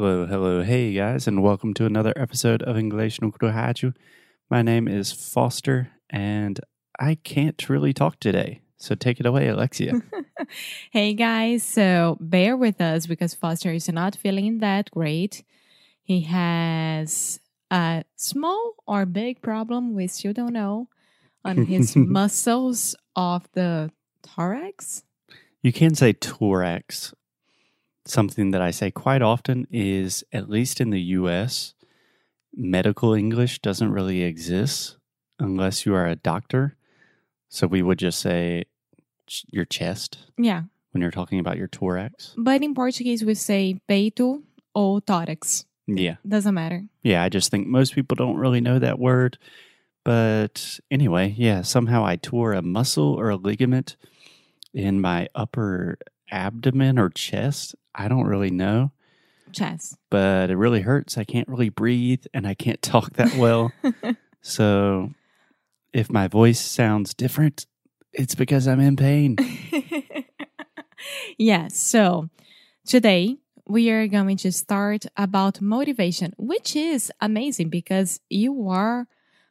Hello, hello, hey guys, and welcome to another episode of English no. My name is Foster, and I can't really talk today. So take it away, Alexia. hey guys, so bear with us because Foster is not feeling that great. He has a small or big problem, we still don't know, on his muscles of the thorax. you can say thorax. Something that I say quite often is, at least in the US, medical English doesn't really exist unless you are a doctor. So we would just say your chest Yeah, when you're talking about your thorax. but in Portuguese we say peito or thorax. Yeah. Doesn't matter. Yeah, I just think most people don't really know that word. But anyway, yeah, somehow I tore a muscle or a ligament in my upper abdomen or chest. I don't really know, Chess. but it really hurts. I can't really breathe and I can't talk that well. so if my voice sounds different, it's because I'm in pain. yes, so today we are going to start about motivation, which is amazing because you are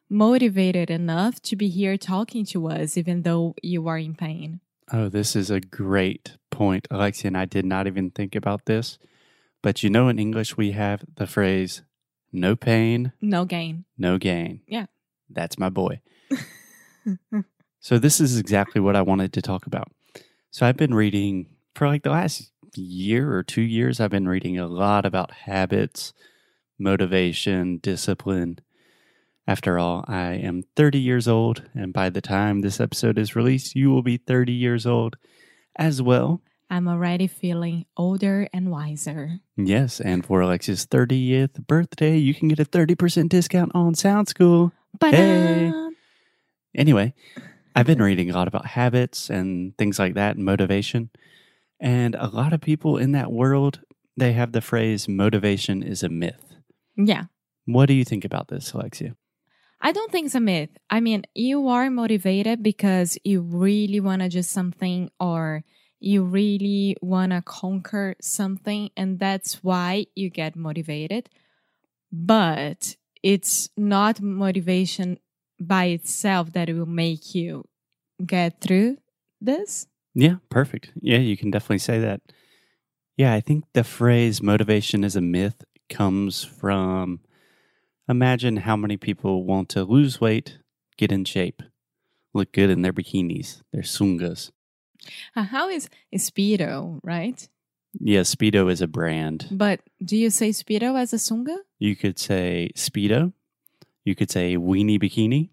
motivated enough to be here talking to us, even though you are in pain. Oh, this is a great point, Alexia, and I did not even think about this. But you know, in English, we have the phrase no pain, No gain. no gain. Yeah. That's my boy. so, this is exactly what I wanted to talk about. So, I've been reading for like the last year or two years, I've been reading a lot about habits, motivation, discipline. After all, I am 30 years old, and by the time this episode is released, you will be 30 years old as well. I'm already feeling older and wiser. Yes, and for Alexia's 30th birthday, you can get a 30% discount on Sound School. But Hey. Anyway, I've been reading a lot about habits and things like that and motivation. And a lot of people in that world, they have the phrase motivation is a myth. yeah. What do you think about this, Alexia? I don't think it's a myth. I mean, you are motivated because you really want to do something or you really want to conquer something, and that's why you get motivated. But it's not motivation by itself that will make you get through this. Yeah, perfect. Yeah, you can definitely say that. Yeah, I think the phrase motivation is a myth comes from imagine how many people want to lose weight, get in shape, look good in their bikinis, their sungas. Uh, How is is Speedo, right? Yeah, Speedo is a brand. But do you say Speedo as a sunga? You could say Speedo. You could say weenie bikini.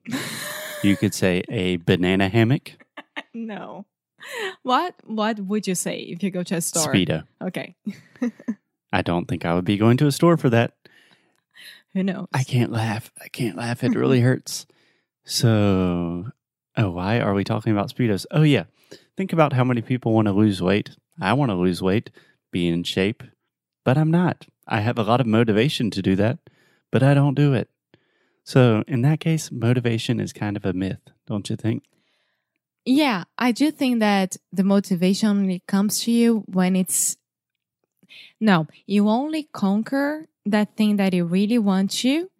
You could say a banana hammock. No. What what would you say if you go to a store? Speedo. Okay. I don't think I would be going to a store for that. Who knows? I can't laugh. I can't laugh. It really hurts. So, oh, why are we talking about Speedos? Oh, yeah. Think about how many people want to lose weight. I want to lose weight, be in shape, but I'm not. I have a lot of motivation to do that, but I don't do it. So, in that case, motivation is kind of a myth, don't you think? Yeah, I do think that the motivation only comes to you when it's no, you only conquer that thing that you really want to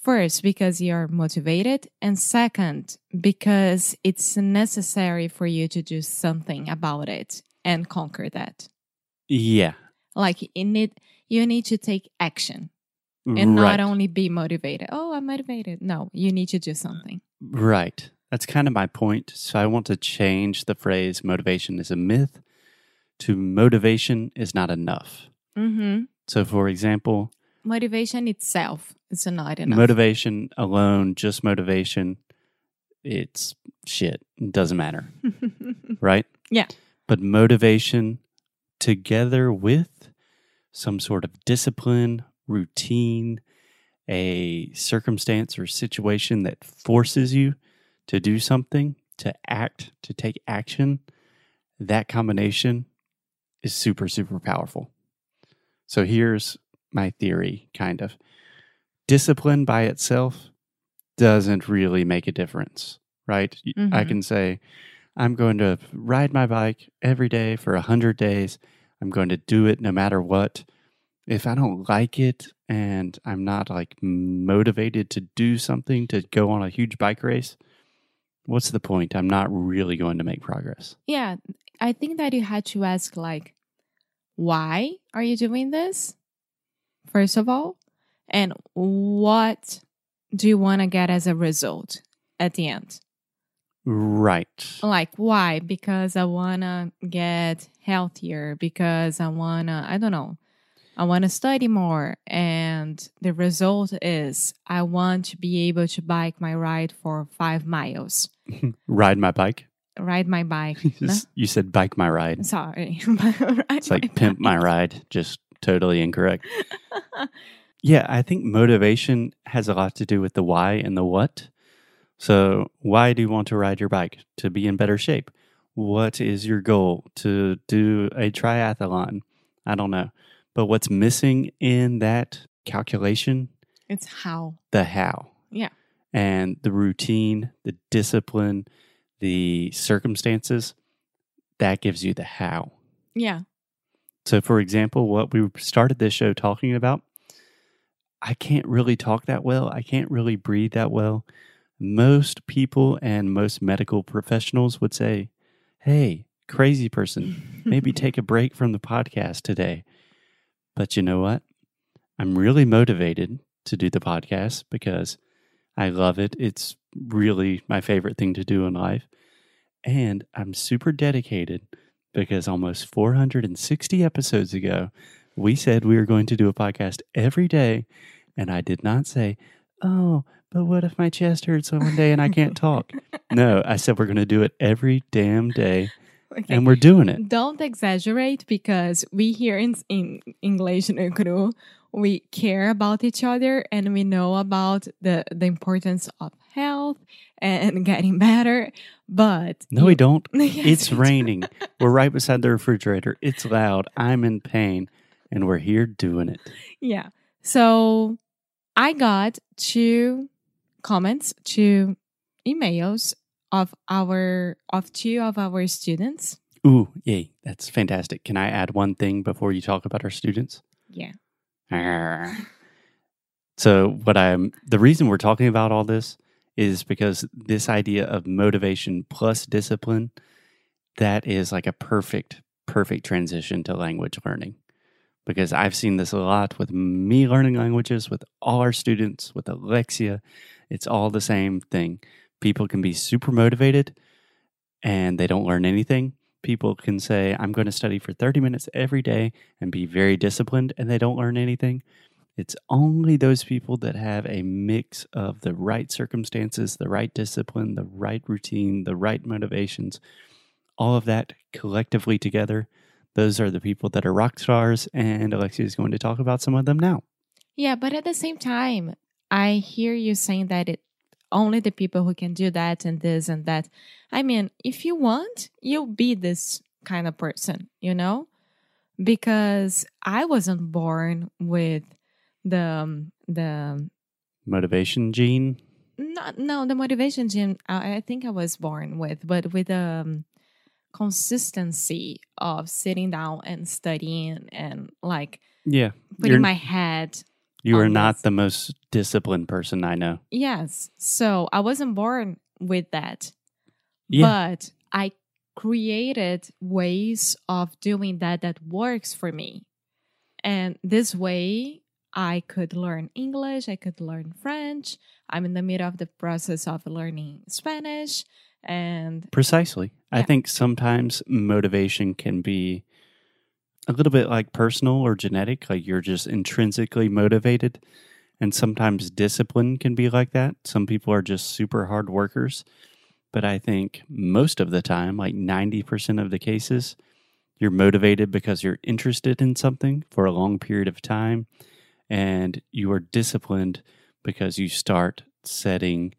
first because you're motivated and second because it's necessary for you to do something about it and conquer that. Yeah. Like you need you need to take action and right. not only be motivated. Oh, I'm motivated. No, you need to do something. Right. That's kind of my point. So I want to change the phrase motivation is a myth to motivation is not enough. Mm-hmm. So, for example, Motivation itself is not enough. motivation alone, just motivation, it's shit. It doesn't matter, right? Yeah. But motivation together with some sort of discipline, routine, a circumstance or situation that forces you to do something, to act, to take action, that combination is super, super powerful. So here's my theory, kind of. Discipline by itself doesn't really make a difference, right? Y- I mm-hmm. can say, I'm going to ride my bike every day for 100 days. I'm going to do it no matter what. if I don't like it and I'm not like motivated to do something to go on a huge bike race, what's the point? I'm not really going to make progress. Yeah, I think that you had to ask, like, why are you doing this? First of all, and what do you want to get as a result at the end? Right. Like, why? Because I want to get healthier, because I want to, I don't know, I want to study more. And the result is I want to be able to bike my ride for five miles, Ride my bike. ride my bike. No? You said bike my ride. Sorry. Ride It's like my pimp my ride, just totally incorrect. Yeah, I think motivation has a lot to do with the why and the what. So, why do you want to ride your bike? To be in better shape. What is your goal? To do a triathlon? I don't know. But what's missing in that calculation? It's how. The how. Yeah. And the routine, the discipline, the circumstances, that gives you the how. Yeah. So, for example, what we started this show talking about, I can't really talk that well. I can't really breathe that well. Most people and most medical professionals would say, Hey, crazy person, maybe take a break from the podcast today. But you know what? I'm really motivated to do the podcast because I love it. It's really my favorite thing to do in life. And I'm super dedicated because almost 460 episodes ago, we said we were going to do a podcast every day. And I did not say, Oh, but what if my chest hurts one day and I can't talk? no, I said we're going to do it every damn day. Okay. And we're doing it. Don't exaggerate because we here in, in English no crew, we care about each other and we know about the, the importance of health and getting better. But No, we don't. Yes, It's raining. We're right beside the refrigerator. It's loud. I'm in pain. And we're here doing it. Yeah. So I got two comments, two emails of our of two of our students. Ooh, yay. That's fantastic. Can I add one thing before you talk about our students? Yeah. So, what I'm the reason we're talking about all this is because this idea of motivation plus discipline that is like a perfect perfect transition to language learning. Because I've seen this a lot with me learning languages with all our students with Alexia. It's all the same thing. People can be super motivated and they don't learn anything. People can say, I'm going to study for 30 minutes every day and be very disciplined, and they don't learn anything. It's only those people that have a mix of the right circumstances, the right discipline, the right routine, the right motivations, all of that collectively together. Those are the people that are rock stars, and Alexia is going to talk about some of them now. Yeah, but at the same time, I hear you saying that it only the people who can do that and this and that. I mean, if you want, you'll be this kind of person, you know? Because I wasn't born with the um, the Motivation gene. not no the motivation gene I, I think I was born with, but with um consistency of sitting down and studying and like Yeah. putting You're- my head You are oh, not this. the most disciplined person I know. Yes. So I wasn't born with that. Yeah. But I created ways of doing that that works for me. And this way I could learn English, I could learn French. I'm in the middle of the process of learning Spanish and Precisely. I think sometimes motivation can be a little bit like personal or genetic, like you're just intrinsically motivated. And sometimes discipline can be like that. Some people are just super hard workers. But I think most of the time, like 90% of the cases, you're motivated because you're interested in something for a long period of time. And you are disciplined because you start setting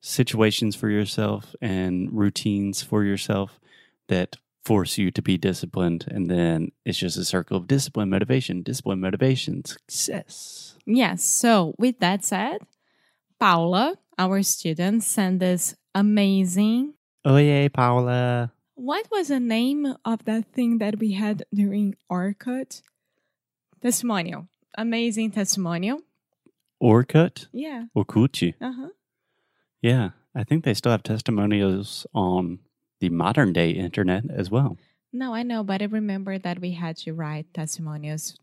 situations for yourself and routines for yourself that force you to be disciplined. And then it's just a circle of discipline, motivation, discipline, motivation, success. yes. So with that said, Paula, our student, sent this amazing Oh, yeah, Paula. What was the name of that thing that we had during Orkut? testimonial. Amazing testimonial. Orkut Yeah. or Kuchi. Uh huh. Yeah, I think they still have testimonials on the modern day internet as well. No, I know, but I remember that we had to write testimonials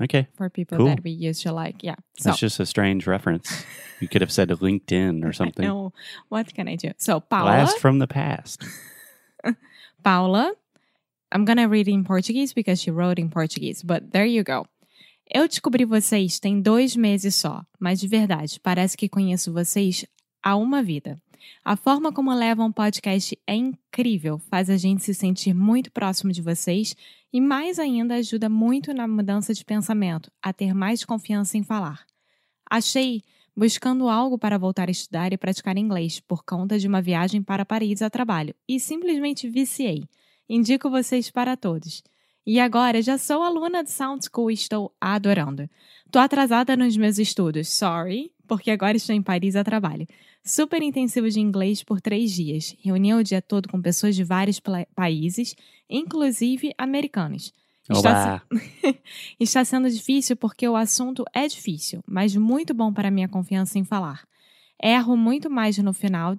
Okay, for people Cool. that we used to like. Yeah. So that's just a strange reference. You could have said LinkedIn or something. No, what can I do? So Paula, Blast from the past. Paula, I'm gonna read in Portuguese because she wrote in Portuguese, but there you go. Eu descobri vocês tem dois meses só, mas de verdade, parece que conheço vocês há uma vida. A forma como levam o podcast é incrível, faz a gente se sentir muito próximo de vocês e, mais ainda, ajuda muito na mudança de pensamento, a ter mais confiança em falar. Achei buscando algo para voltar a estudar e praticar inglês por conta de uma viagem para Paris a trabalho e simplesmente viciei. Indico vocês para todos. E agora já sou aluna de Sound School e estou adorando. Tô atrasada nos meus estudos, sorry, porque agora estou em Paris a trabalho. Super intensivo de inglês por três dias. Reunião o dia todo com pessoas de vários países, inclusive americanos. Está, Olá. Está sendo difícil porque o assunto é difícil, mas muito bom para minha confiança em falar. Erro muito mais no final.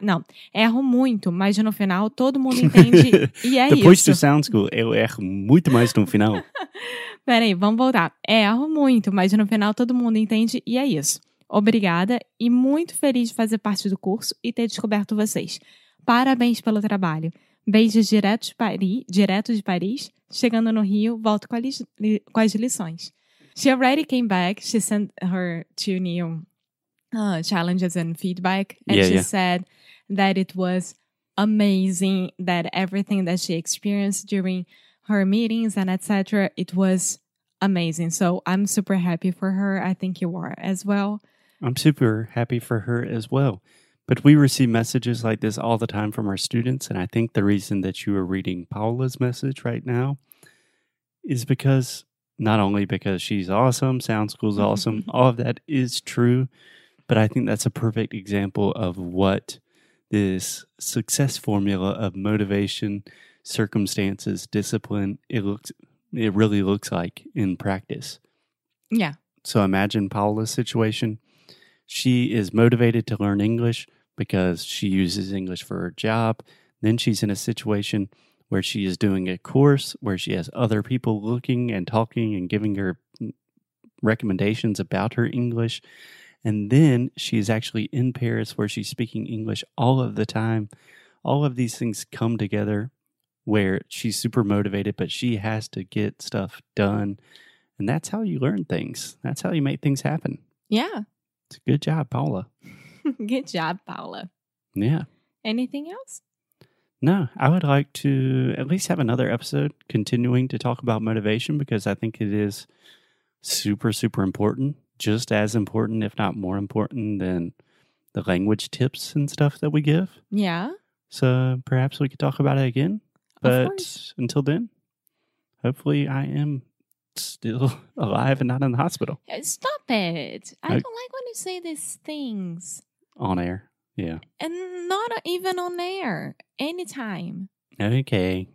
não, erro muito, mas no final todo mundo entende. e é Depois isso. do Sound School, eu erro muito mais no final. Peraí, vamos voltar. Erro muito, mas no final todo mundo entende e é isso. Obrigada e muito feliz de fazer parte do curso e ter descoberto vocês. Parabéns pelo trabalho. Beijos direto de Paris, direto de Paris. Chegando no Rio, volto com, li- com as lições. She already came back. She sent her two new uh, challenges and feedback, and Yeah, she yeah. said that it was amazing. That everything that she experienced during her meetings and etc. It was amazing. So I'm super happy for her. I think you are as well. I'm super happy for her as well. But we receive messages like this all the time from our students. And I think the reason that you are reading Paula's message right now is because not only because she's awesome, Sound School's mm-hmm. awesome, all of that is true. But I think that's a perfect example of what this success formula of motivation, circumstances, discipline, it looks it really looks like in practice. Yeah. So imagine Paula's situation. She is motivated to learn English because she uses English for her job. Then she's in a situation where she is doing a course where she has other people looking and talking and giving her recommendations about her English. And then she's actually in Paris where she's speaking English all of the time. All of these things come together where she's super motivated, but she has to get stuff done. And that's how you learn things. That's how you make things happen. Yeah. It's a good job, Paula. Good job, Paula. Yeah. Anything else? No, I would like to at least have another episode continuing to talk about motivation because I think it is super, super important. Just as important, if not more important, than the language tips and stuff that we give. Yeah. So perhaps we could talk about it again. But until then, hopefully I am still alive and not in the hospital Stop it. I I- don't like when you say these things. on air. Yeah. And not even on air. Anytime. Okay.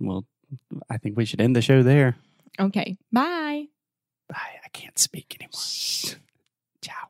Well, I think we should end the show there. Okay. Bye. Bye. I can't speak anymore. Ciao.